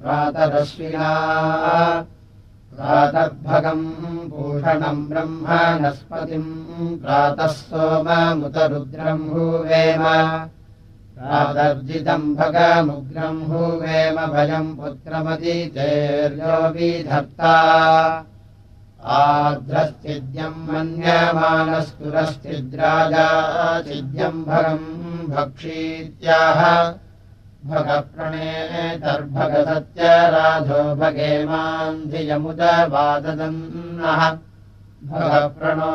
प्रातरश्विना प्रातर्भगम् भूषणम् ब्रह्मणस्पतिम् प्रातः सोममुतरुद्रम् भूवेम। प्रातर्जितम् भगमुग्रम् भूवेम भयम् पुत्रमदितेर्यो विधत्ता आध्रश्चिद्यम् मन्यमानस्तुरश्चिद्राजाचिद्यम् भगम् भक्षीत्याह भगप्रणेतर्भगसत्यराधो भगेमान्धियमुदवाददन्नः भगप्रणो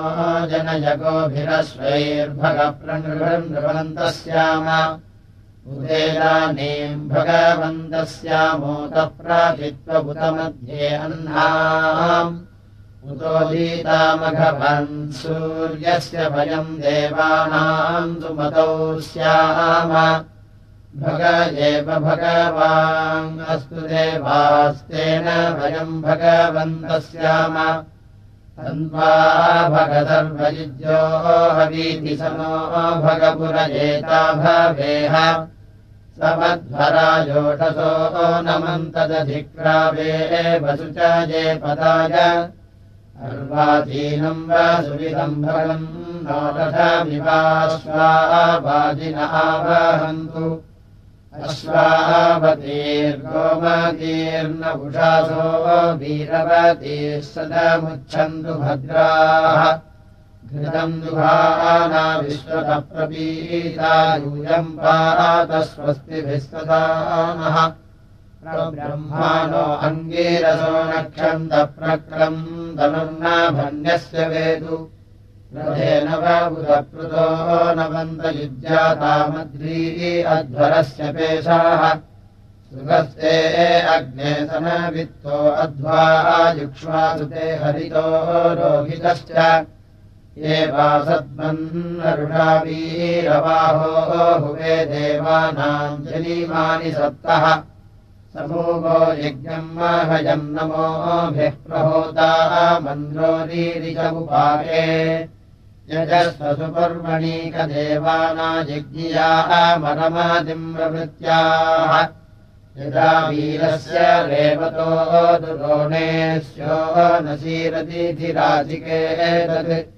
जनयगोभिरश्वैर्भगप्रणृभन्नृभन्तः स्याम उदेदानीम् भगवन्तः स्यामोतः प्राचित्वबुतमध्ये अह्नाम् उतोदीतामघवन् सूर्यस्य भयम् देवानाम् सुमतौ स्याम भग एव भगवान् अस्तु देवास्तेन भयम् भगवन्तः स्याम तन्वा भगदर्वयुज्यो हवीति समो भगपुरजेता भवेह। नमन्तदधिक्रावे वसु च जे पदाय। अर्वाचीनम् वा सुविदम् भगम् नो आवहन्तु अश्वावतीर्गोमतीर्न उषासो वीरवतीः सदमुच्छन्तु भद्राः। घृतम् दुहाना विश्वतप्रपीता यूयम् पात स्वस्तिभिः सदानः। ब्रह्माणो अङ्गीरसो नक्षन्तप्रक्रम् धनुर्नाभन्यस्य वेदु रथेन बुधकृतो नवन्तयुज्यातामद्री अध्वरस्य पेशाः। सुगस्ते अग्ने सनवित्तो अध्वा युक्ष्वासुते हरितो रोहितश्च। ये वासद्मन्नरुषावीरवाहो हुवे देवानाम् जनीमानि सप्तः। समूहो यज्ञम् महजम् नमोभिः प्रहोता मन्द्रोरीरिचमुपाके यजस्वसुपर्वणीकदेवानाजिज्ञियाः मनमादिम् प्रवृत्त्याः यदा वीरस्य रेवतो दुरोणेस्यो नसीरतीधिराजिके तत्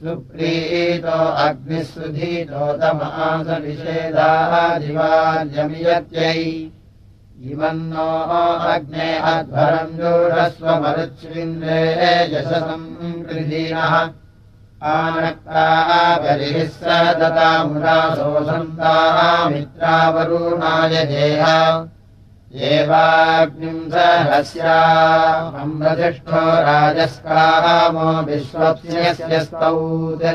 सुप्रीतो अग्निः सुधीतोतमासविषेदाः दिवार्यमियत्यै। इमन्नो अग्ने अध्वरम् दूरस्वमरुच्छृन्द्रे यशसम् कृधीनः आनक्ताबलिः स दतामुदासोऽसन्तामित्रावरुणाय देह एवाग्निम् सहस्यामृतिष्ठो राजस्कामो विश्वप्स्यस्य स्तौत्।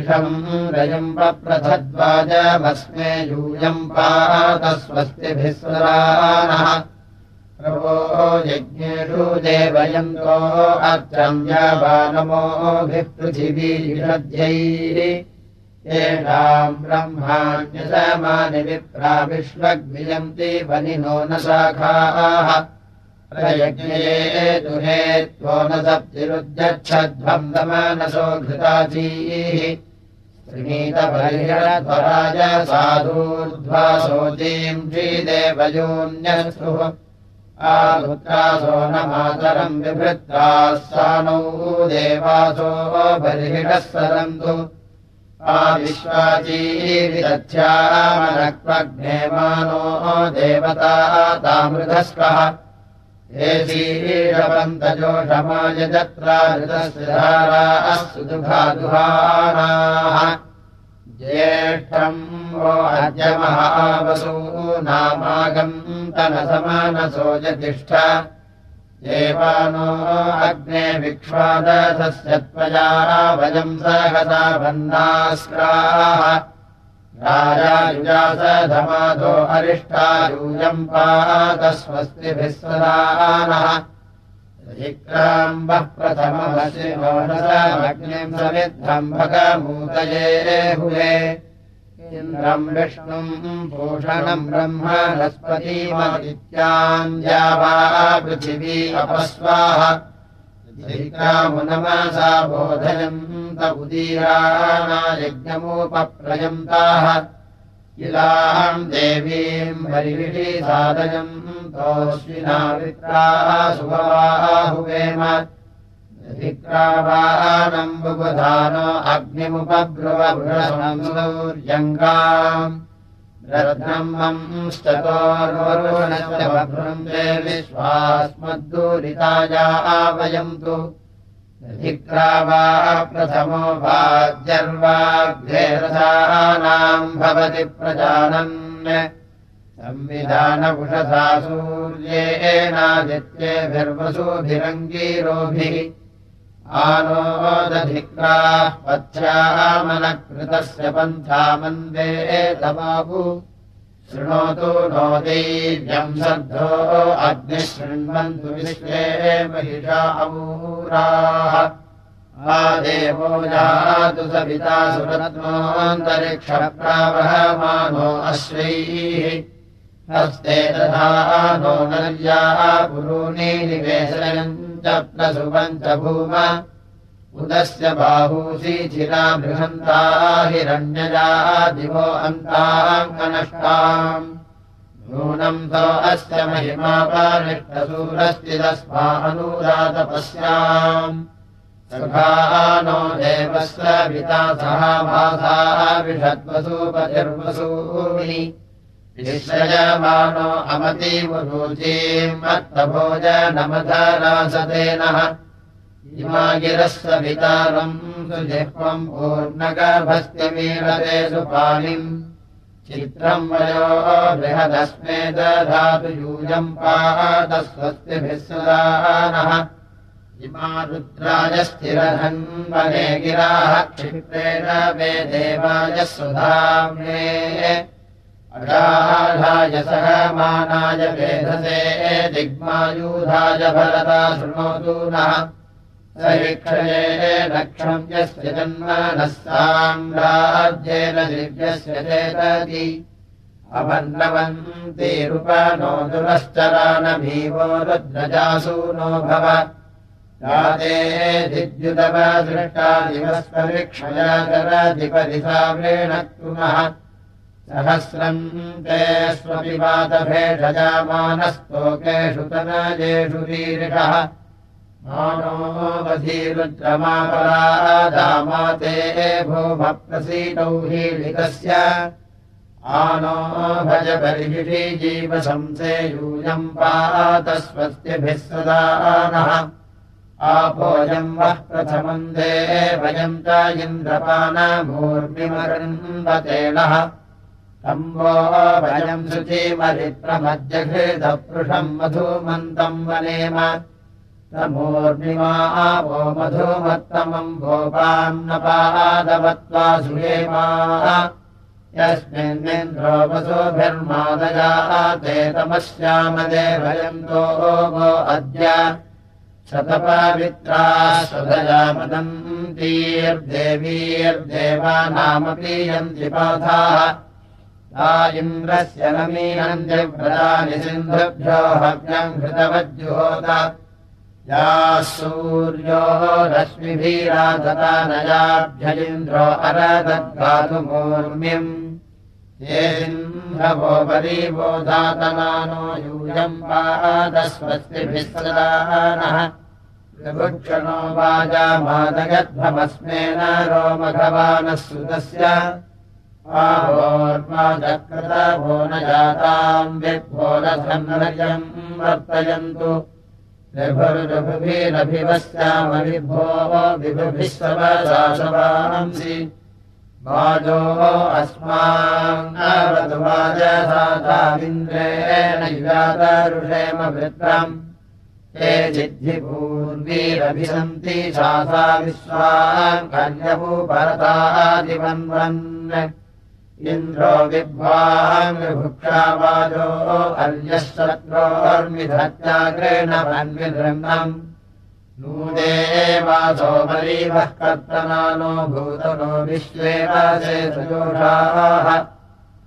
इषम् रजम् पप्रथद्वाजमस्मे यूयम् पात स्वस्तिभिः स्वरानः यज्ञेषु देवयन्तो अर्चम् यावानमोभिः पृथिवीषध्यैः येषाम् ब्रह्माण्यसमानि विप्रा विश्वग्वियन्ति वनिनो न शाखाः। प्रयज्ञये दुहे त्वो न सप्तिरुद्यच्छध्वम् दमनसो घृताचीः। श्रीणीतपरिहरध्वराज साधूर्ध्वा शोचीम् श्रीदेवयोन्यस्तुः न मातरम् विभृत्ताः सानौ देवासो बर्हिणः सरन्तु आविश्वाचीविदध्यामनक्वग्नेमानो देवता तामृतस्कः ेशीरवन्तजोषमायजत्राहृतस्धाराः सुदुघादुहानाः ज्येष्ठम् वो अद्यमहावसू नामागम् तनसमानसो यतिष्ठ। देवानो अग्ने विक्ष्वादसस्य त्वया वयम् सहसा भन्नास्काः राजायुजासधमादो अरिष्टायूयम् पादस्वस्तिभिः स्वदानः अधिक्राम्बः प्रथममसिमोषसामग्निम् समिद्धम् भगमूतये इन्द्रम् विष्णुम् भूषणम् ब्रह्म वा पृथिवी अपस्वाः। उदीराणा यज्ञमुपप्रयन्ताः। इलाम् देवीम् साधयम् तोऽश्विनावित्रा सुभवाहुवेम रत्नम्ंस्ततोर्वरुणस्य बभ्रन्ते विश्वास्मद्दूरिताया आवयन्तु। धिक्रावा प्रथमो वाज्यर्वाग्धेरसानाम् भवति प्रजानन्। संविधानपुषसा आनोदधिक्राः पथ्यामनकृतस्य पन्था मन्दे तमाहु शृणोतु नो दैव्यम् सद्धो अग्निः शृण्वन्तु विश्वे महिषा अमूराः आदेवो जातु सविता सुरत्नोऽन्तरिक्षप्रावहमानो अश्वैः। हस्ते तथा नर्याः पुरूणि निवेशयन् च प्रसुवम् च भूम उदस्य बाहूसीचिरा बृहन्ता हिरण्यजा दिवो अन्ताङ्गनष्टाम्। नूनम् तो अस्य महिमापानिष्टसूरस्तिदस्मा अनुरातपस्याम् सखा नो देवस्य पिता सह मासाः विषद्वसूपतिर्वसूनि। निःश्रयमानो मत्तभोजनमधरासतेनः इमा गिरस्य वितारम् सुजिह्वम् पूर्णगर्भस्त्यमीलते सुपालिम् चित्रम् वयो बृहदस्मे दधातु यूयम् पादस्वस्तिभिः सुदानः इमा रुद्राजस्थिरधन्वने गिराः क्षिप्रेण वे देवाय सुधाम्ने अगाढाय सह मानाय वेधसे दिग्मायूधाय भरता शृणोतु नः। सरिक्षये नक्षम् यस्य जन्मनः साम्राज्येन दिव्यस्य चेतति। अवन्नवन्तीरुपनो दुरश्चरानभीवो रुद्रजासु नो भव। राते दिद्युतवदृष्टा दिवस्परिक्षयाचरधिपरिसा वृणक्तुमः सहस्रम् ते स्वपिपातभेषजामानस्तोकेषु तनजेषु रीरिषः मानोऽवधीरुद्रमापरादामाते भूमप्रसीतौ हीलितस्य। आनो भज बर्हिषि जीवशंसे यूयम् पात स्वस्तिभिः सदा नः। आपोजम् वः प्रथमम् देवयम् च इन्द्रपानमूर्मिमरुन्वतेनः तम्बो भजम् शुचीमरिप्रमध्यघृतपृषम् मधुमन्तम् वनेम तमूर्मिमा वो मधुमत्तमम् भोपान्नपादवत्त्वा सुयेमा यस्मिन्निन्द्रो वसुभिर्मादया ते तमस्यामदेवयन्तो वो अद्य। शतपवित्रा स्वधजामदन्तीर्देवीर्देवानामपि यन्ति इन्द्रस्य नमीनन्द्यव्रतानि सिन्धुभ्यो हव्यम् घृतवज्जुहोत। याः सूर्यो अरदद्गातुमूर्मिम् ये सिन्धवोपरीवो धातमानो यूयम् पादस्वस्तिभिः सदानः विभुक्षणो वाजामादगद्भमस्मेन रोमघवानः सुतस्य आहोर्वाचक्रतभो न जाताम् विभोरसन्नयम् वर्तयन्तु विभुभिः सवसासवांसि वाजो युगातरुषेम वृत्रम्। ते जिद्धिपूर्वीरभिसन्ति सासा विश्वाङ्गल्यभूपरतादिवन्वन् इन्द्रो अर्यः शत्रोर्मिधत्याग्रेण वन्विदृह्णम् नूदेवासो कर्तनानो भूतनो विश्वेवासे सुजोषाः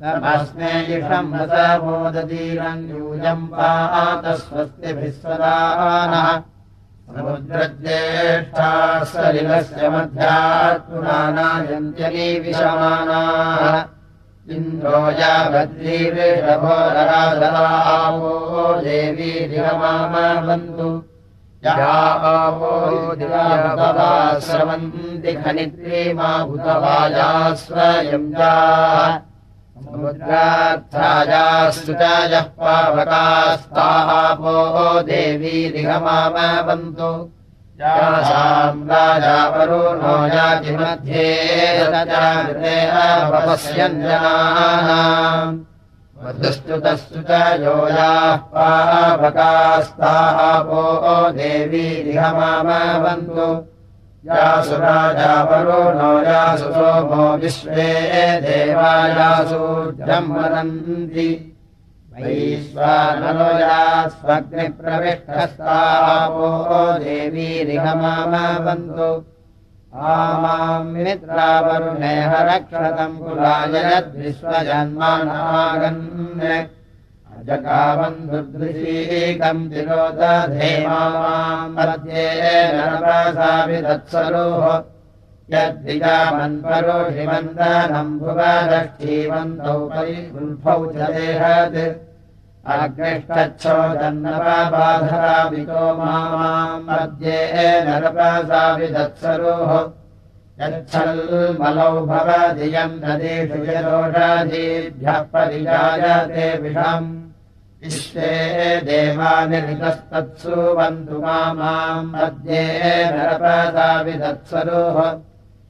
तमस्मे इषम् न स मोदतीरम् यूयम् पातस्वस्तिभिः सदानः समुद्रज्येष्ठाः सलिलस्य मध्यात्पुराणायन्त्यली इन्द्रो यावद्रीवृषभोदराधरावो देवी दिवमामवन्तु यावो दिवा स्रवन्ति खनित्रीमा भूतवाया स्वयं जा समुद्रार्थायास्तु च यः पावकास्तापो देवी दिगमामवन्तु राजावरो नो यातिमध्ये वधुस्तुतस्तु च यो याः पावकास्तापो देवी दिगमामवन्तु यासु राजावरो नो यासु सोमो विश्वे देवायासु वदन्ति वैश्वानलो यास्वग्निप्रविष्टस्तापो देवीरिहमामवन्तु आमाम् मित्रावरुणेह रक्षतम् कुलायद्विश्वजन्मानागन् जगावन्धुर्दृशीकम् तिरोदधेमाम् मध्ये यद्विजामन्परोषिमन्दनम् भुवदष्टीवन्तौ परिगुल्फौ च देहत्। अग्निष्ठच्छोदन्नपाबाधरावितो मामाम् मध्ये नरपासाभिदत्सरोः यच्छल्मलौ भवधियम् नदीषु यदोषाधीभ्यः परिजायते विषम्। विश्वे देवानिरितस्तत्सुवन्तु मामाम् मध्ये नरपदाविदत्सरोः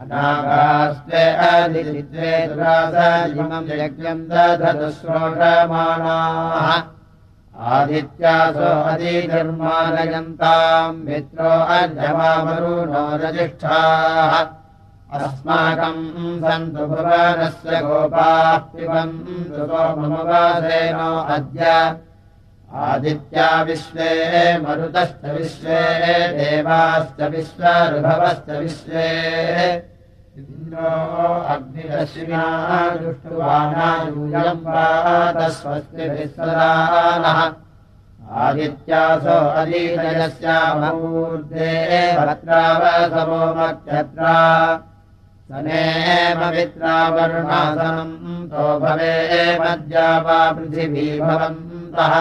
अनागास्त्वे अदित्वे दुरासमम् आदित्यासो अधिनिर्माणयन्ताम् मित्रो अर्जमामरुणो रजिष्ठाः। अस्माकम् सन्तु भुवनस्य गोपाः पिबन्तु सोममवासेनो अद्य आदित्या विश्वे मरुतश्च विश्वे देवाश्च विश्वरुभवश्च विश्वे। इन्द्रो अग्निरश्विना दुष्टुवानायूयम् सदानः आदित्यासो अदीतयस्यामूर्धे भद्रावसमो मक्षत्रा सनेम मित्रावरुणासनम् तो भवे मद्या वा पृथिवी भवन्तः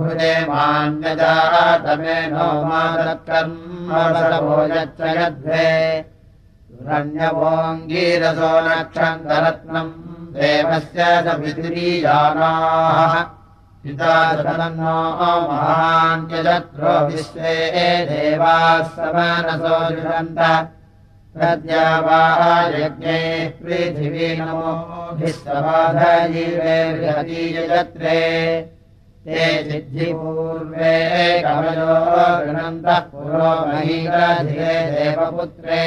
भुजे मान्यजातमे नो मादत्कर्मसवो यच्च यद्वे सुरण्यवोऽङ्गीरसो नक्षन्तरत्नम् देवस्य स पितुरीयानाः पिता सदन्नो महान्यजत्रो विश्वे देवाः समानसो जुषन्त प्रद्यावायज्ञे पृथिवी नमोभिस्तवाधीवेर्हतीयजत्रे ते सिद्धिपूर्वे कमलो गृणन्तः पुरो महीराधिरे देवपुत्रे।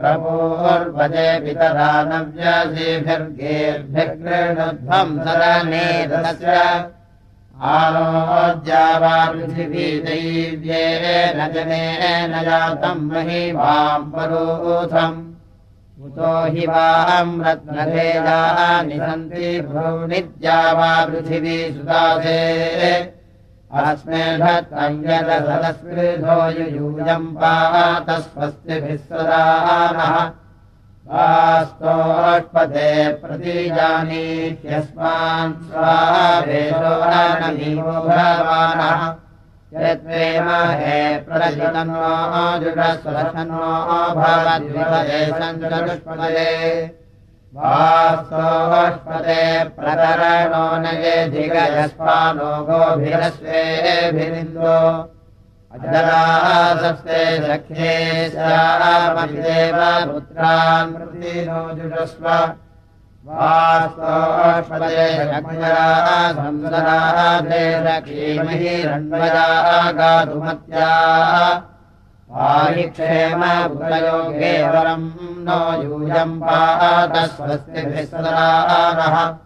प्रभोर्वजे पितरा नव्यसेभिर्गेर्भिर्गृणध्वम् सरनेदस्य आरोद्या वा पृथिवी दैव्येन जनेन जातम् महिमाम् परोथम्। उतो हि वाम् रत्नभेदानि सन्ति भ्रूनिद्या वा पृथिवी सुदासे अस्मेधत्तम् यदसदस्कृधो युयूयम् पातस्वस्तिभिः सदा नः वास्तोष्पदे प्रतीजानीत्यस्मान् स्वावेशो नवीवो भवानः यत्वेमहे प्रजतन्नो जुडस्वशन्नो भवद्विपदे सञ्चरुष्पदे वास्तोष्पदे प्रतरणो नयेधिगयस्मानो गोभिरस्वेभिरिन्दो अजरासस्ते सख्ये स्यामभिदेव पुत्रान् प्रतिनो जुषस्व। वास्तोष्पदे शक्मया संसराधे रक्षीमहि रण्मया गातुमत्या क्षेमयोगे वरम् नो यूयम् सदारः अभिभावासोष्पदे विश्वारूपाण्या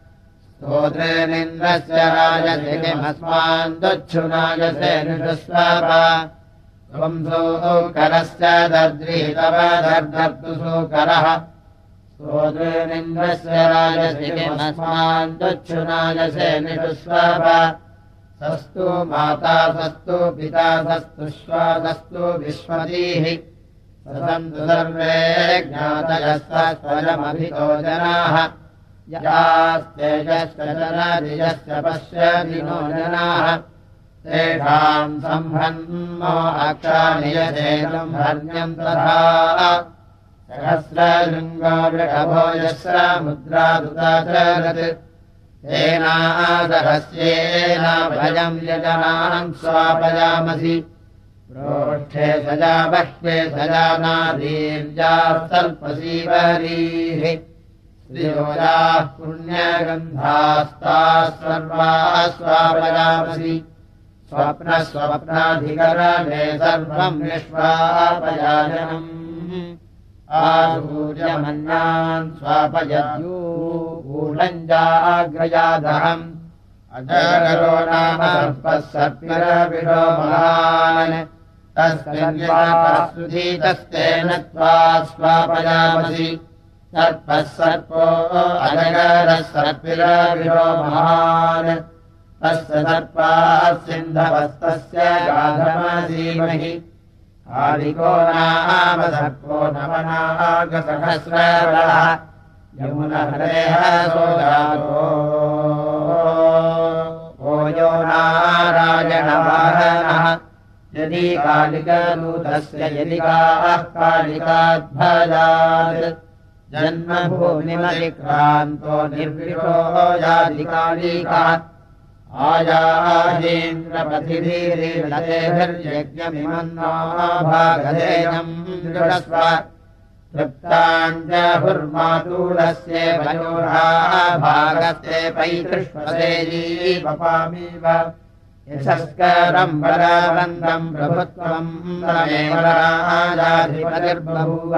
स्तोत्रेणीन्द्रस्य राजसिमस्मान् दच्छुनायसे निषुस्वप त्वम् सोकरस्य दद्रीतव दर्दर्तु सोकरः। स्तोत्रेणीन्द्रस्य राजसिमस्मान् दच्छुनायसे निषुस्वप सस्तु माता सस्तु पिता सस्तु श्वासस्तु विश्वतीः। सर्वे जनाः यास्तेजश्चरदिजस्य पश्यदिनो जनाः। तेषाम् सम्भन्मो अक्षानियशेलम् हर्म्यम् तथा। सहस्रशृङ्गोषभोजस्र मुद्रादुताचरत्। तेनादहस्येन भयम् यजनान् स्वापयामसि प्रोष्ठे सजा बह्वे सजानादीर्यास्तल्पसीवरीः श्रियोजाः पुण्यगन्धास्ताः सर्वाः स्वापयामसि स्वप्नस्वप्नाधिकरणे सर्वम् निष्वापयाजनम् आसूर्यमन्यान् स्वापयद्यूढञ्जाग्रजादहम् अजगरो नाम सर्पः महान् तस्मिन् त्वा स्वापयामसि सर्पः सर्पो अजगरः सर्पिरविषो महान्। तस्य सर्पाः सिन्धवस्तस्य गाधमसीमहि। आदिको नाम सर्पो नमनागसहस्रः यमुनहरेः सोदारो ओयो नारायणवाहनः। यदि कालिकनूतस्य यदि काः कालिकाध्वजात् जन्मभूमिमतिक्रान्तो निर्विषो यादिकालिका आयाहीन्द्रपथिभिर्यज्ञमिमन्ना भागधेयम् दृढस्व तृप्ताञ्जहुर्मातूलस्य भागस्य पैतृष्वदेजीवपामीव यशस्करम् बलाबन्दम् प्रभुत्वम् रमेव राजाधिपतिर्बभूव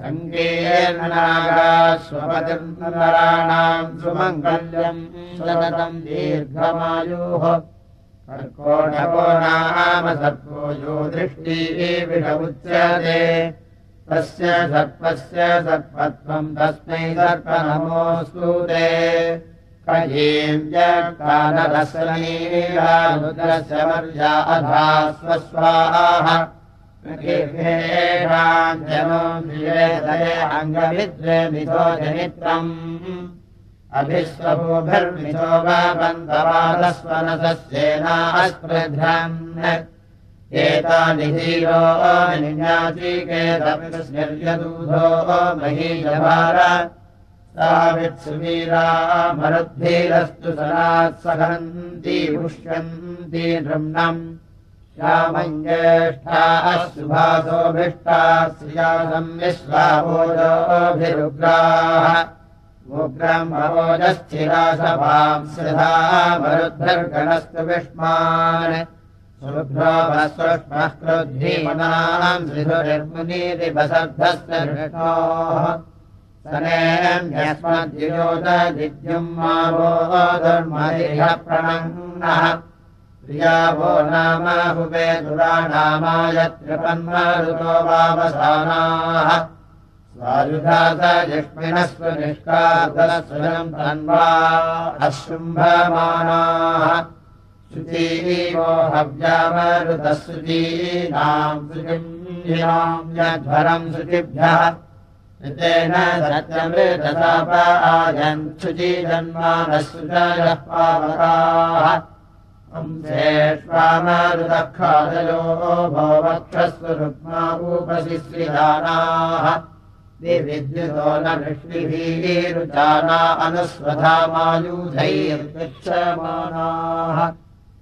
सङ्गेर्नागास्वपतिर्नराणाम् सुमङ्गल्यम् सततम् दीर्घमायोः नाम सर्पो यो दृष्टिः विष उच्यते तस्य सर्पस्य सर्पत्वम् तस्मै ते। कयीन्द्रस्य वर्या अधा स्वस्वाः मिथो जनित्रम् अभिस्वभूभिर्मिथो वा बन्धवादस्वनसस्येनास्पृध्रन् एतानि धीरो निन्याचिकेतमिस्निर्यदूधो महीयभार सावित्सुवीरा मरुद्भिरस्तु सनात् सहन्ति पुष्यन्ति नृम्णम् मरुद्भिर्गणस्तु विष्मान्। सुभ्रोभस्वष्मः क्रुद्धीमनाम् श्रीधुर्मुनीतिबसर्धस्य विष्णोः। सनेऽस्मद्युयोददिद्युम् मा वो धर्मदिह प्रणङ्गः प्रियावो नाम हुवे दुराणामायत्रिपन्मरुतो वावसानाः स्वायुधास जिष्मिनस्व निष्कादस्वरम् तन्वा यध्वरम् शुचिभ्यः। ऋतेन सत्यमृतसापायन् शुचीजन्मानः सुचयः पावकाः अंसेष्वामरुदखादयो भो वक्षस्व रुक्मावूपशिश्रिदानाः विद्युतो न ऋष्णिभिरुचाना अनुस्वधामायुधैर्गच्छमानाः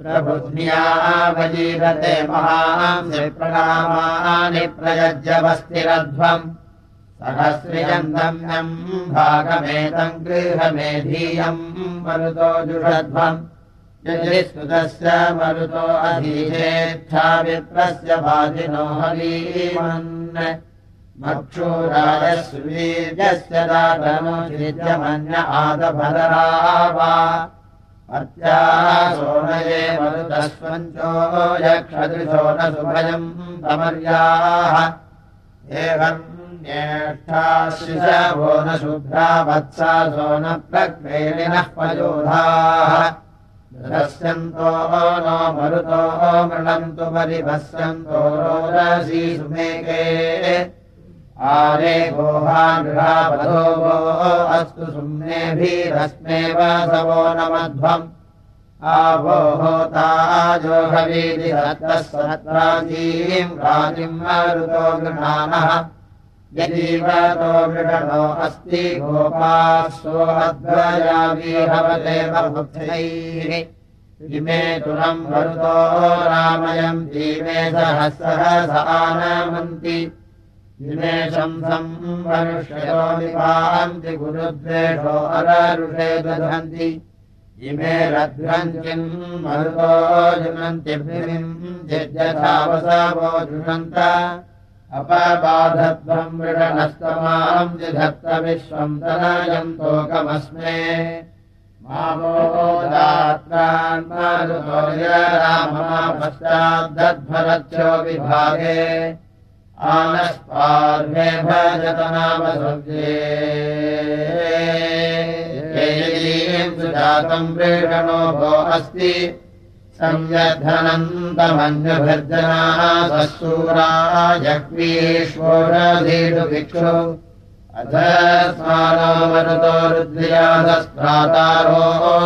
प्रबुध्न्यावजीरते महांसप्रणामानि प्रयज्यवस्तिरध्वम् सहस्रिजन्दम्यम् भागमेतम् गृहमेधीयम् मरुतो जुषध्वम् यदि सुतस्य मरुतो अधीशेच्छा विप्रस्य वाजिनो हरीमन् मक्षूरायस्वीर्यस्य दातनुमन्य आदभदरा वा सोनये मरुतस्वञ्चो यक्षदृशो न सुभयम् तमर्याः एवन्येष्ठाशिशवो न शुभ्रा वत्सा सो न प्रक्रेणिनः पयोधाः मरुतो मृणन्तु परिभस्यन्तो रोदसी सुमेके। आरे गोहानृहापदो गो अस्तु सुम्नेभिरस्मे वासवो न मध्वम् राजिम् मरुतो गृहाणः यदीवतो मृगणो अस्ति गोपासो अध्वयावीहवदेव बुद्धैः इमे तुरम् मरुतो रामयम् जीवे सहस्रः आनमन्ति। निमेषम् संवनुष्यतो निपान्ति गुरुद्वेषो अररुषे दधन्ति। इमे रध्वन्तिम् मरुतो जुनन्ति भृमिम् जिज्यथावसावो जुषन्त अपबाधध्वम् मृगणस्तमाम् जिधत्त विश्वम् मारुतो राममा पश्चाद्दध्वरत्यो विभागे। आनस्पार्वे भजतनामसुजातम् प्रेषणो भो अस्ति संयधनन्तमन्यभर्जनाः सत्सूराजक्वीष्वोषधीषु अथ स्मानो मरुतो रुद्र्याधस्त्रातारो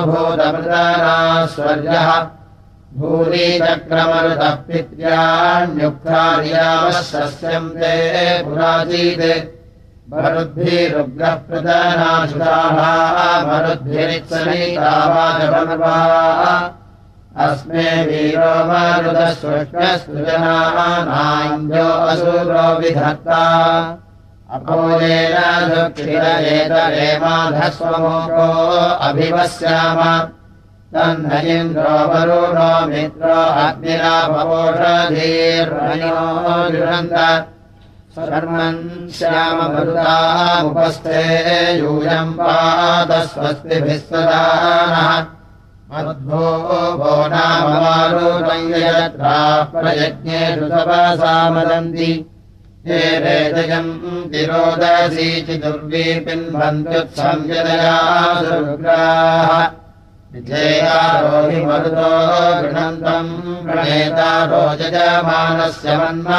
भूतमृतनास्वर्यः भूरिचक्रमरुतः पित्र्याण्युक्तार्यावः सस्यम् ते पुरासीत् मरुद्भिरुग्रः प्रदानाशुताः मरुद्भिरित्सनीतावाचपर्वा अस्मे वीरो मरुदस्वष्टसृजनानाञ्जो असुरो विधत्ता। अपोलेन दुःखिरेतरे माधस्वमोको अभिवस्याम। तन्नयिन्द्रो वरुणो मित्रो अग्निरापवोषधीर्मणिनो जुषन्त शर्मन् श्याममरुतामुपस्थे यूयम् पादस्वस्तिभिः सदानः मध्वो भो नाममारुणयत्राः प्रयज्ञेषु तपसामदन्ति हे रेदयम् तिरोदसी चिदुर्वीपिन्वन्त्युत्संयदया सुरुग्राः विधेयारो मरुतो गृणन्तम् प्रणेतारो यजमानस्य मन्म।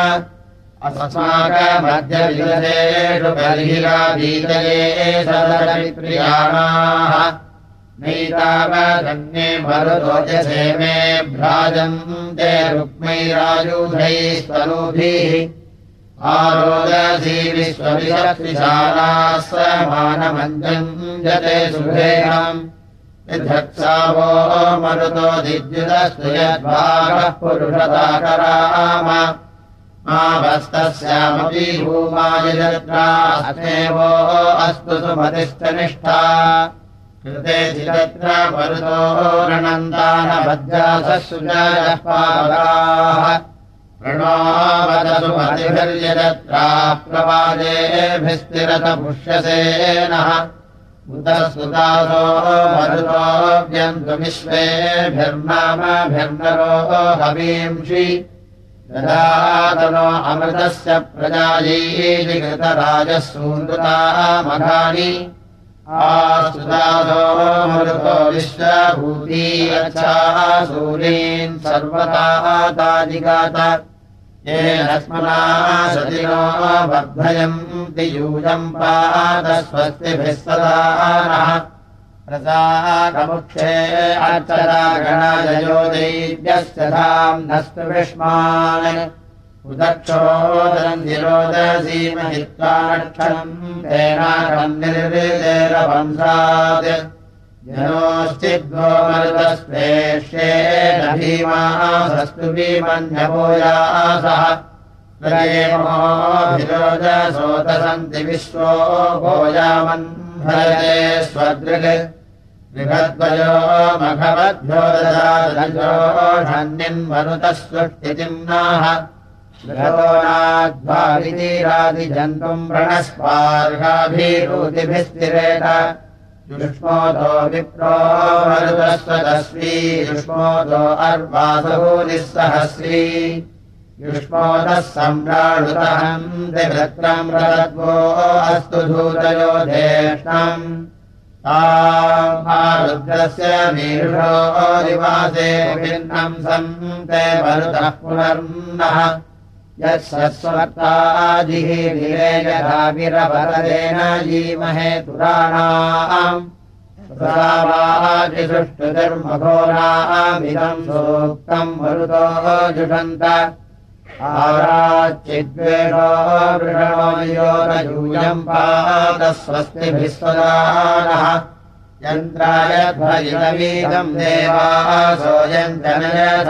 अस्माकमध्यविदधेषु बर्हिरादीतये सदरिप्रियाणाः नैतावधन्ये मरुतोजसे मे भ्राजम् ते रुक्मैरायुधैस्तनूभिः विश्वविशक्तिशालाः समानमञ्जम् जते यद्भागः पुरुषदाकराम मावस्तस्यामपि भूमायजत्रास्मेवो अस्तु सुमतिष्ठनिष्ठा कृते रणन्तानभद्रासुजायः पागाः प्रणोवदसुमतिभिर्यजत्राः प्रवादेभिस्तिरतपुष्यसेनः उत सुदासो मरुतोऽव्यन्तु विश्वेभिर्नामभिर्नरो हवींषि ददातनो अमृतस्य प्रजायीकृतराजः सूनृता मघानि आस्तुदासो मरुतो विश्वभूती अच्छाः सूरीन् सर्वता ताजिगात। येनस्मना सतिनो वर्धयम् दियूजम् पादस्वस्तिभिः सदा नः। प्रसाकमुक्षे अर्चरा गणाजयो धाम् नस्तु विष्मान् उदक्षोदरन्धिरोदसीमहित्वा नक्षम् तेनाकम् निर्विदेरवंसात् जनोश्चिद्वो मरुतस्वेष्येण भीमासस्तु भीमन्यभूयासः। भिरोजसोतसन्ति विश्वो भोजामन्भरते स्वदृग् बृहद्वयो मघवद्भ्यो ददादजोषन्निन्मरुतः सृष्टिचिह्नाः नाध्वादिजन्तुम् प्रणस्पार्हाभिरूतिभिस्तिरेत युष्मोदो विप्रो मरुतस्वतस्वी युष्मोदो अर्वासभूनिः सहस्री युष्मोदः सम्राणुतहम् दिभृत्रम् रद्वो अस्तु धूतयो ज्येष्ठम्। रुद्रस्य मीषो दिवासे भिन्नम् सन्ते मरुतः पुनर्नः यः सस्वर्तादिः विरेयधाविरवरदेन जीमहे तुराणाम् सुष्ठुधर्मघोरामिदम् सूक्तम् मरुतो जुषन्त। आराचिद्वेषो वृषणोयोरयूयम् पादस्वस्तिभिः स्वदानः। यन्त्राय ध्वजितवीदम् देवासोऽयम् जनयथ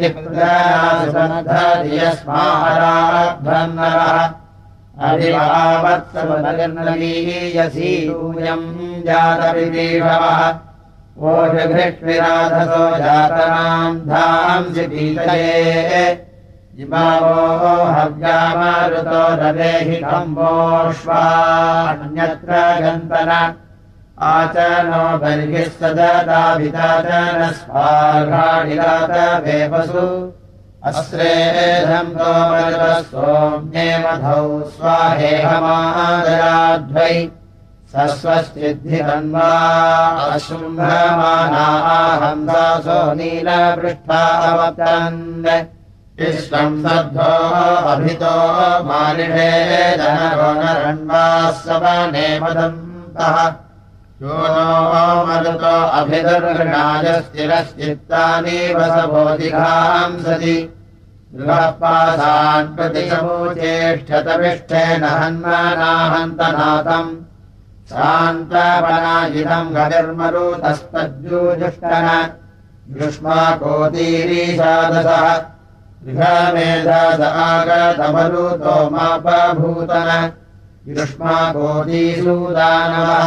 विपदकामिनाः यस्माराभ्रन्नरः अभिवावत्सवनगीयसीयूयम् जातविदीषवः ओषभिष्विराधसो जातनाम् धांसि पीतये। इमावो हव्यामारुतो रवेहि कम्बोष्वान्यत्र गन्तन वेपसु अस्रेधम् तोमरुतः सोम्ये मधौ स्वाहेहमादराध्वै सस्वश्चिद्धिरन्वा अशुम्भमानाहंसासो नीलपृष्ठावतन् इष्टम् सद्धो अभितो मालिषे जनरो नरण्वाः सवने मदन्तः यो नो मरुतो अभिदर्घणाय स्थिरश्चित्तानि वसबोधिघांसति गृहपासान् प्रतिशमोचेष्ठतमिष्ठेन हन्मानाहन्तनाथम्। शान्तपनाजितम् गतिर्मरुतस्तज्जूजुष्टन युष्माकोतीरीशादसः गृहमेधास आगतमरुतो मापभूतन। युष्माकोतीसूदानवः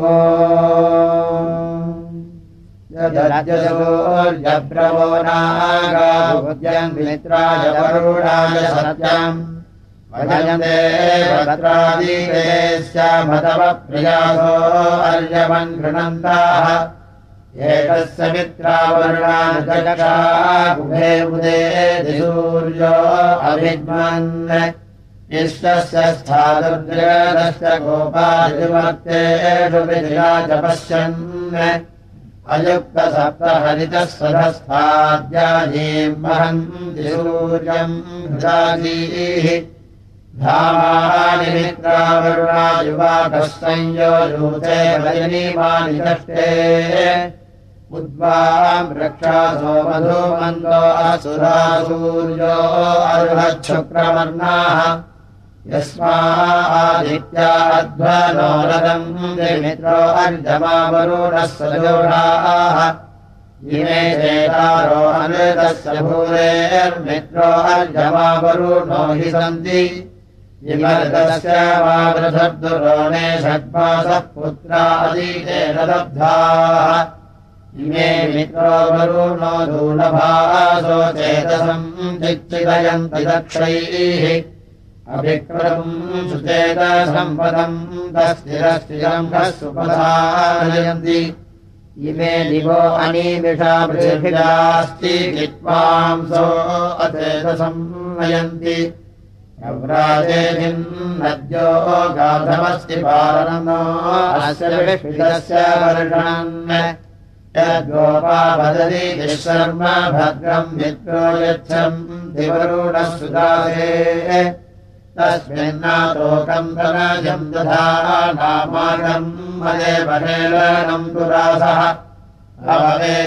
ओ यजोर्यब्रवो नागाभुजम् मित्राय वरुणाय भजन्ते भद्रादीदेश्यामतवप्रियासो अर्यवन् गृणन्ताः। एकस्य मित्रावरुणानुजगागुभे उदे सूर्यो अभिज्मन् इष्टस्य विधिया च पश्यन् अयुक्तसप्तहरितः सधस्थाद्याजीम् वहन्ति सूर्यम् हृदाजीः। धामानि मित्रावरुणायुवाकः संयोजूते भजनीमानि कष्टे उद्वाम् रक्षासो मधुमन्दो असुरा सूर्यो अर्हच्छुक्रवर्णाः यस्मादित्याध्वनोरदम् मित्रो अर्जमावरुणः सजोषाः इमे चेतारो भूरेर्मित्रो हि सन्ति। षड्मासः पुत्रादीतेन लब्धाः इमे मित्रो वरुणो चेतसम् दक्षैः। अभिक्रतुम् सुचेतसम्पदम् तस्थिरस्थिरम् सुपधारयन्ति इमे दिवो अनीमिषा पृथिभिरास्ति विद्वांसो अचेतसम् नयन्ति। नद्यो गाधमस्ति पालनो अस्य वर्षन् यद्गोपा वदति शर्म भद्रम् मित्रो यच्छम् दिवरुणः सुदासे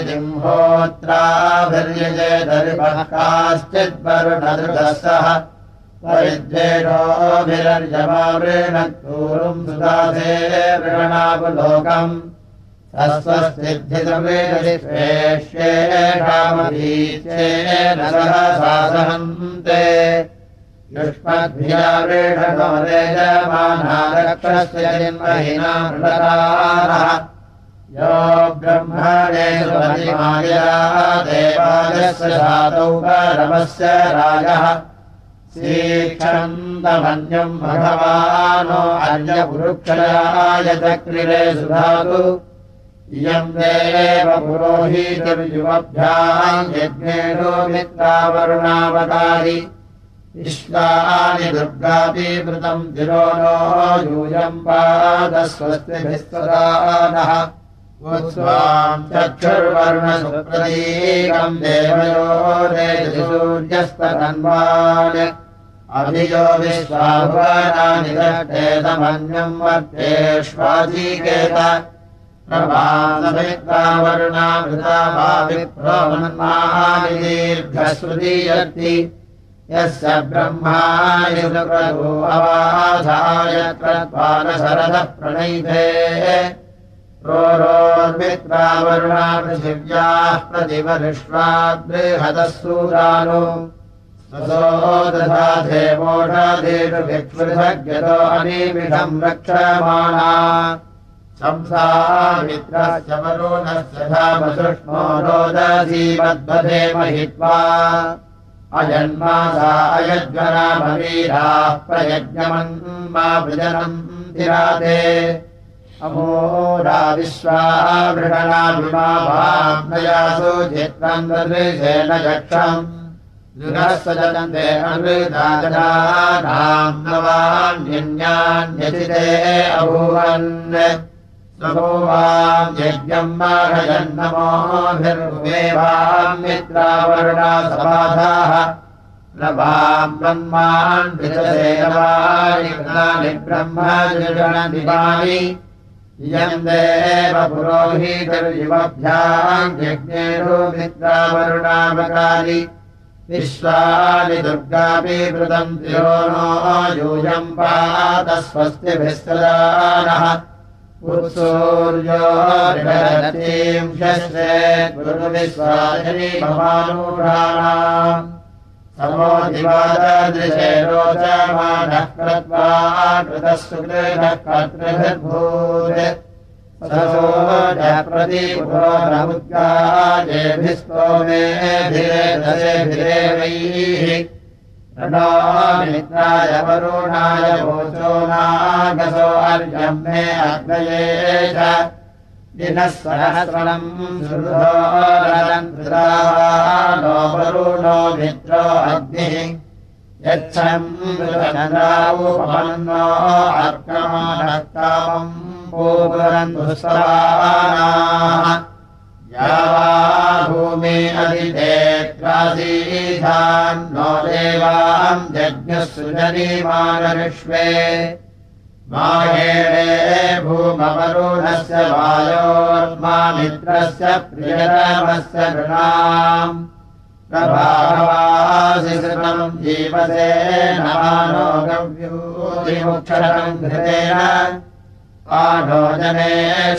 जिह्होत्राभिर्यजे दर्भः काश्चिद्वरुणदृगः परिद्वेषोऽभिरर्यमावृणूरुम् सुदासे वृणापुलोकम् तस्वस्तिद्धितमृगेष्येषामधीत्येन सहसासहन्ते युष्मद्भिया वृषणो रेजमानारक्षस्य जिन्महिना मृषकारः यो ब्रह्मणे सुमतिमाया देवालयस्य धातौ परमस्य राजः। शीक्षन्तमन्यम् भगवानो अन्यपुरुक्षयाय चक्रिरे सुधातु। इयम् देव पुरोहितर्युवभ्याम् यज्ञेनो मित्रावरुणावतारि विश्वानि दुर्गापि वृतम् नो यूयम् स्वाम् चक्षुर्वर्णसुप्रतीकम् देवयो सूर्यस्तन्वान् अभियो विश्वाभुवनानि दक्षेतमन्यम् वर्तेष्वाजीकेत प्रभासमित्रावरुणामृता वा विप्रोमन्मानि दीर्घश्रुतीयर्ति यस्य ब्रह्मायुप्रभो अवाधाय त्वानशरदः प्रणैते। रोरोर्मित्रावरुणा पृथिव्याः प्रतिवरिष्वाद्बृहदः सूदानो दधाधेमोषाधेषुभिक्षुभग्यतो अनिमिषम् रक्षमाणा। संसामित्रस्य वरुणस्य धामसुष्मो रोदधीमद्वधे महित्वा अजन्मासा अयज्वनामवीराः प्रयज्ञमन्मा वृजनम् तिराते अमोरा विश्वावृषणाभिमावाम्नयासु चित्रम् ददृशेन चक्षम् दृढस्वजन्ते अमृताजनानाम् नवान्यन्यान्यचिते अभूवन् स्वभूवाम् यज्ञम् माघजन्नमोभिर्वेवाम् मित्रावर्णा समाधाः न वाम् ब्रह्मान् विचसेवानि ब्रह्मजनदिवानि इयम् देव पुरोहितर्युवभ्याम् यज्ञेषु मित्रावरुणामकानि विश्वानि दुर्गापि नो यूयम् पात स्वस्तिभिस्तदानः उत्सूर्योर्गतीम् शस्त्रे गुरुविश्वाजनि भवानूढाणाम् समो दिवादृशे रोचमानः कृत्वा कृतः सुकृतः कर्तृभिर्भूत्। प्रतिपुरोभिस्तोमेभिरेभिरेवैः मित्राय वरुणाय वोचो नागसो अर्यम् मे अग्नये च। दिनः सहस्रणम् श्रुतो वरुणो मित्रो अग्निः। यच्छम् चन्द्रावुपमन्नो अर्कमानकामम् पूरन्धुस्वानाः यावा भूमि अधिदेत्रासीधान्नो देवाम् जज्ञः सृजनीमानविश्वे माहेणे भूमवरुणस्य वायोर्मा मित्रस्य प्रियतमस्य नृणाम् प्रभावासिसृतम् जी दीपसे नमानो गव्यूरिमुक्षरम् घृतेन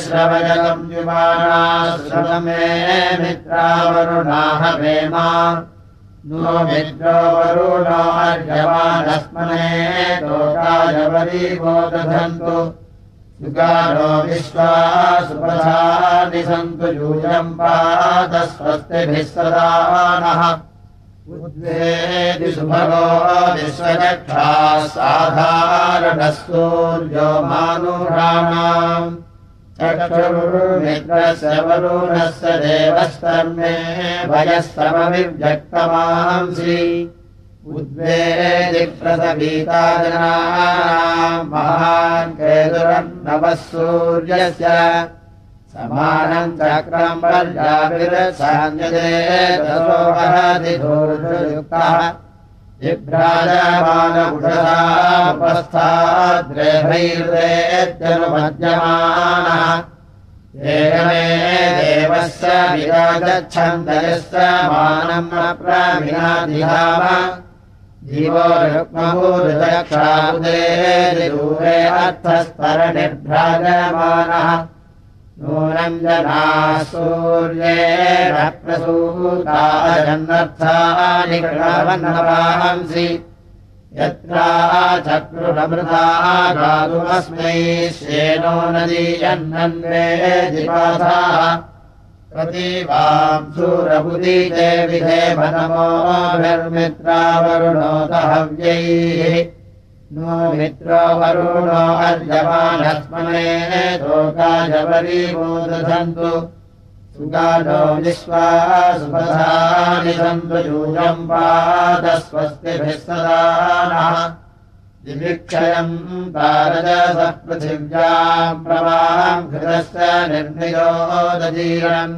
श्रवजगम् युवाना श्रवमे मित्रावरुणाह वेमा नो मित्रो वरुणो अर्यमानस्मने दोषायवरीवो दधन्तु सुगानो विश्वा सन्तु यूयम् पादस्वस्तिभिः सदा नः उद्वेदि सुभगो विश्वचक्षा साधारणः सूर्यो चक्षुर्मित्रस्य वरुणस्य देवस्तर्मे भयस्तमविव्यक्तमांसि उद्वेदिप्रसवीता जनानाम् महान् केतुरन्नवः सूर्यस्य समानम् चक्रम् पर्याविरसान्यदेवहदिधूर्युक्तः विभ्राजमानपुषदाद्रेभैर्वेद्यनुमध्यमानः एकमे देवस्य विराजच्छन्दयस्य मानम् प्रविनादिधाम जीवो रुक्मभूरुदक्षादे दूरे अर्थस्तरणिर्भ्राजमानः नूनम् जनाः प्रसूताजन्नर्थानि कृणवन्नवांसि यत्रा चक्रुरमृता गातुमस्मै नदीयन्नन्वे दिपाथाः प्रतीवाम् सूरबुदीते विधे मनमोभिर्मित्रावरुणोदहव्यैः नो मित्रो वरुणो अर्यमानस्मने लोकाजवरीमोदधन्तु सुगानो विश्वासुपधानि सन्तु यूयम् पादस्वस्तिभिः सदा नः। दिभिक्षयम् तारजसः पृथिव्याम् प्रवाहम् घृतस्य निर्नियोदजीरन्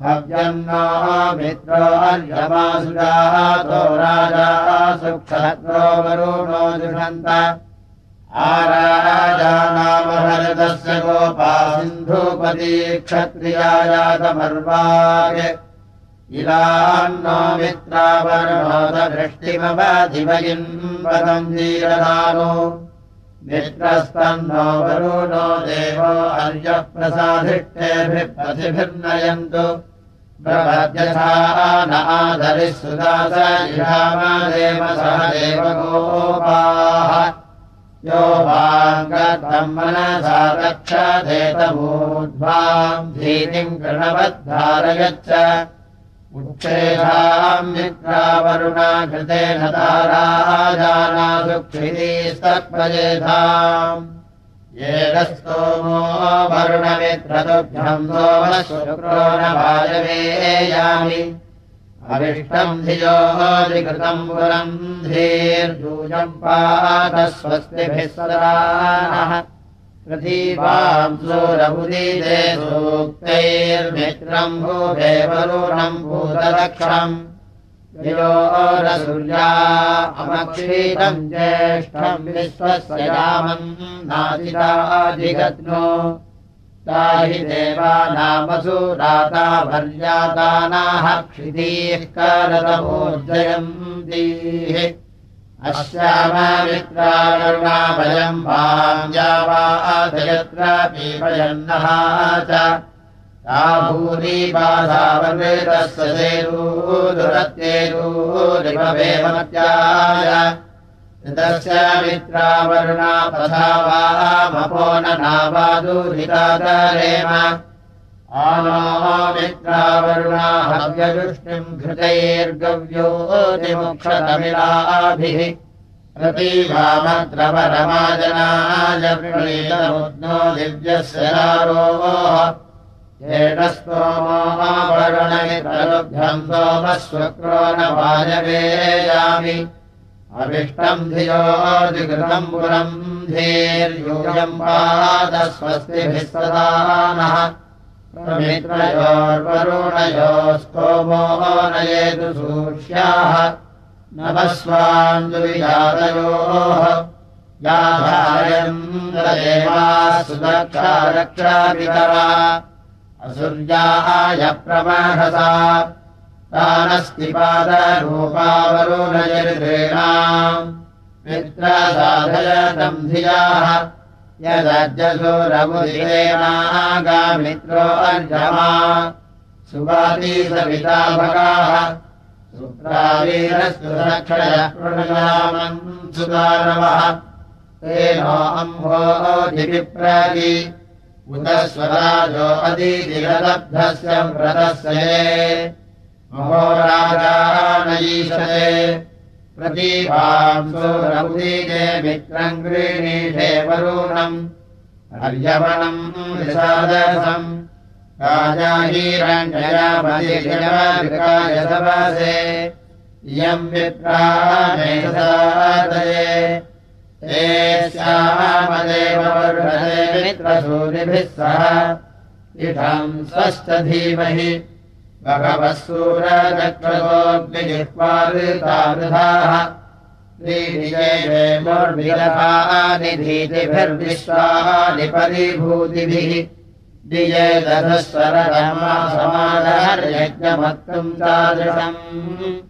मित्रो अर्यमासुजातो राजा सुक्षत्रो वरुणो दुषन्त आराजानामहरतस्य गोपा सिन्धुपदी क्षत्रियायातमर्वागे इलान्नो मित्रावरुणोदृष्टिमवधिवयिम् पदम् जीरदानो मित्रस्तन्नो वरुणो देवो अर्यप्रसाधिष्ठेभिः प्रतिभिर्नयन्तु प्रपद्यथा न आधरिः सुदास इहामदेव सह देवगोपाः यो वाङ्गम् मनसा रक्षधेतमूर्ध्वाम् धीतिम् कृणवद्धारयच्च उच्छेषाम् मित्रावरुणा कृतेन ताराजाना सुक्षितीस्तत्पजेधाम् येन स्तोमो वरुणमित्रतुभ्यम् सोमः शुक्रो न वायवेयामि अविष्टम् धियोऽधिकृतम् पुरम् धीर्यूजम् पादस्वस्तिभिः सदा नः पृथीवाम् सूरबुदीते सूक्तैर्मित्रम् भूभे वरुणम् भूतलक्षम् योरसूर्या अमक्षीतम् ज्येष्ठम् विश्वस्य रामम् नादिराधिगत्नो ताहि देवानामसुराता भर्यातानाः क्षितीः करतमोर्जयन्तीः अस्याममित्राकरुणाभयम् वाञ्जावादयत्र पीपयन्नः च ता भूरिबाधावृतस्य सेरूदुरत्येरूरिभवेमत्याय ऋतस्य मित्रावरुणा तथा वामपो न नावादुरितादरेम आनो मित्रावरुणा हव्यजुष्टिम् घृतैर्गव्योतिमुक्षतमिलाभिः प्रतीवामद्रवरमाजनाय प्रणीतमुद्नो दिव्यस्य नारोः येन स्तोमोवरुणमित्रलुभ्यम् सोमः स्वक्रो न वायवेयामि अभिष्टम् धियोऽधिकृतम् पुरम् धीर्यूयम् पादस्वस्तिभिः सदा नः। मित्रयोर्वरुणयोस्तोमो नयेतु सूष्याः। नभस्वान्दुविजातयोः याधायम् देवा सुदक्षा रक्षापितरा असुर्याय प्रमाहसा। तानस्तिपादरूपावरुणयृणाम् मित्रसाधयतम् धियाः। यदज्जसुरमुदिरेणागामित्रो अर्जमा सुवाती सुदानवः। तेनो अम्भोधिविप्रति उत स्वराजो अदीतिरलब्धस्य व्रतस्य महोराजानयीशते प्रतीपांसोरमुदीजे मित्रम् गृह्णीषे वरुणम्। अर्यवणम् विषादसम् राजाहीरण्ययामदिकायसवासे इयम् विप्रामेषसादये मित्रसूरिभिः सह। इषम् स्वश्च धीमहि। भगवः सूरचक्रतोऽग्निजिह्वादृतावृधाः श्रीनिजयेमोर्विरहानि धीतिभिर्विश्वानि परिभूतिभिः। दिये दधस्वररमा समादहर्यज्ञमत्तम् तादृशम्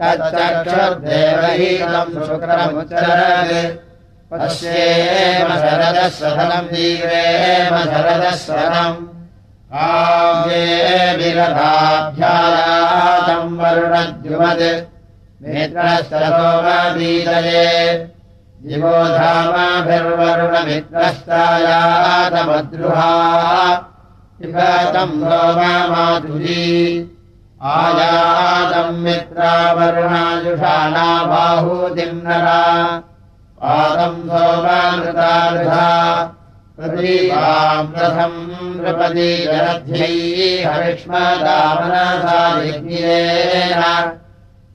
तच्चक्षुर्देवहीनम् शुक्रमुच्चरत्। पश्येम शरदः सफलम् दीवेम शरदः स्वरम् आव्ये विरथाभ्यायातम् वरुणद्युमत् नेत्रस्तोमबीदये दिवो धामाभिर्वरुणमित्रस्तायातमद्रुहा पिबतम् सोममाधुरी आयातम् मित्रावरुणायुषाणा बाहूतिम् नरा पादम् सोमानृतारुधा प्रदीपाम् रथम् नृपदी जरध्यै हरिष्मदामनसा यज्ञेन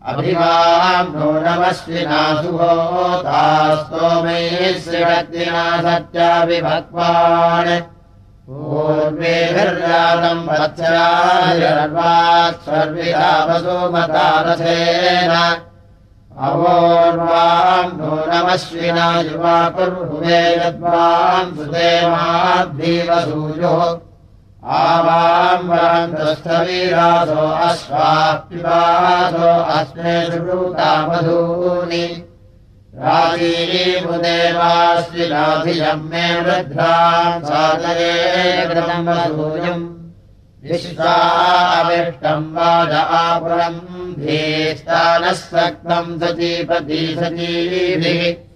नो नमश्विनासुभोतास्तोमैः श्रीभक्तिना सत्याभिभक्वान् पूर्वेभिर्जातम् वत्सराभिरर्वात् स्वर्विदावसुमतारथेन अवोर्वाम् नो नमश्विना युवा कुर्हुवे यद्वाम् सुदेमाद्भीवसूयोः वरान्तस्थवीरासो अश्वापिबासो अस्मे सुभूतामधूनि राजीमुदेवाश्विनाधियम् मे वृद्धाम् सादरे वसूयम्। विश्वाविष्टम् वाज आपुरम् धीस्तानः सक्तम् सचीपति सचीभिः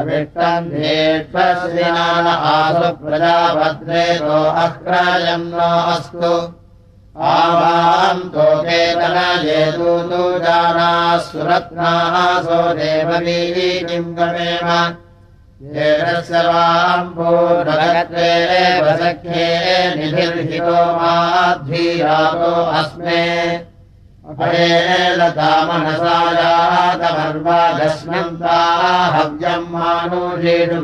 अविष्टम् आसु नो अस्तु। आवाम् तु जानाः सुरत्नासो देववीम् गमेम। येनस्य वाम् पूर्णगत्वे सख्ये निधिर्हितो माध्वीरातो अस्मे अपरेलतामनसायातमर्वादस्मन्ता हव्यम्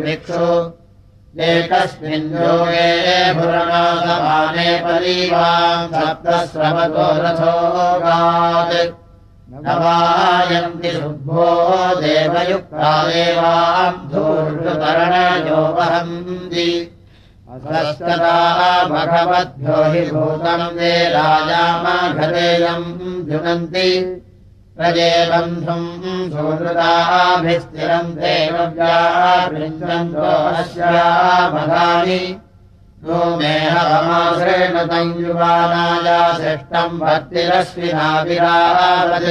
भिक्षु। एकस्मिन् योगे पुरमासमाने परीवाम् सप्तस्रवतो रथोगात् नवायन्ति शुभो देवयुक्ता देवाब्धोर्षुतरणयो वहन्ति भगवद्भ्यो हि भूतम् दे राजामाघदेयम् जुनन्ति। प्रजे बन्धुम् सुहृदाभिस्थिरम् देवव्यापृच्छन्तो अस्यामधानि नो मेहवमाश्रेण तम् युवानाया सृष्टम् भक्तिरश्विनाविरावत्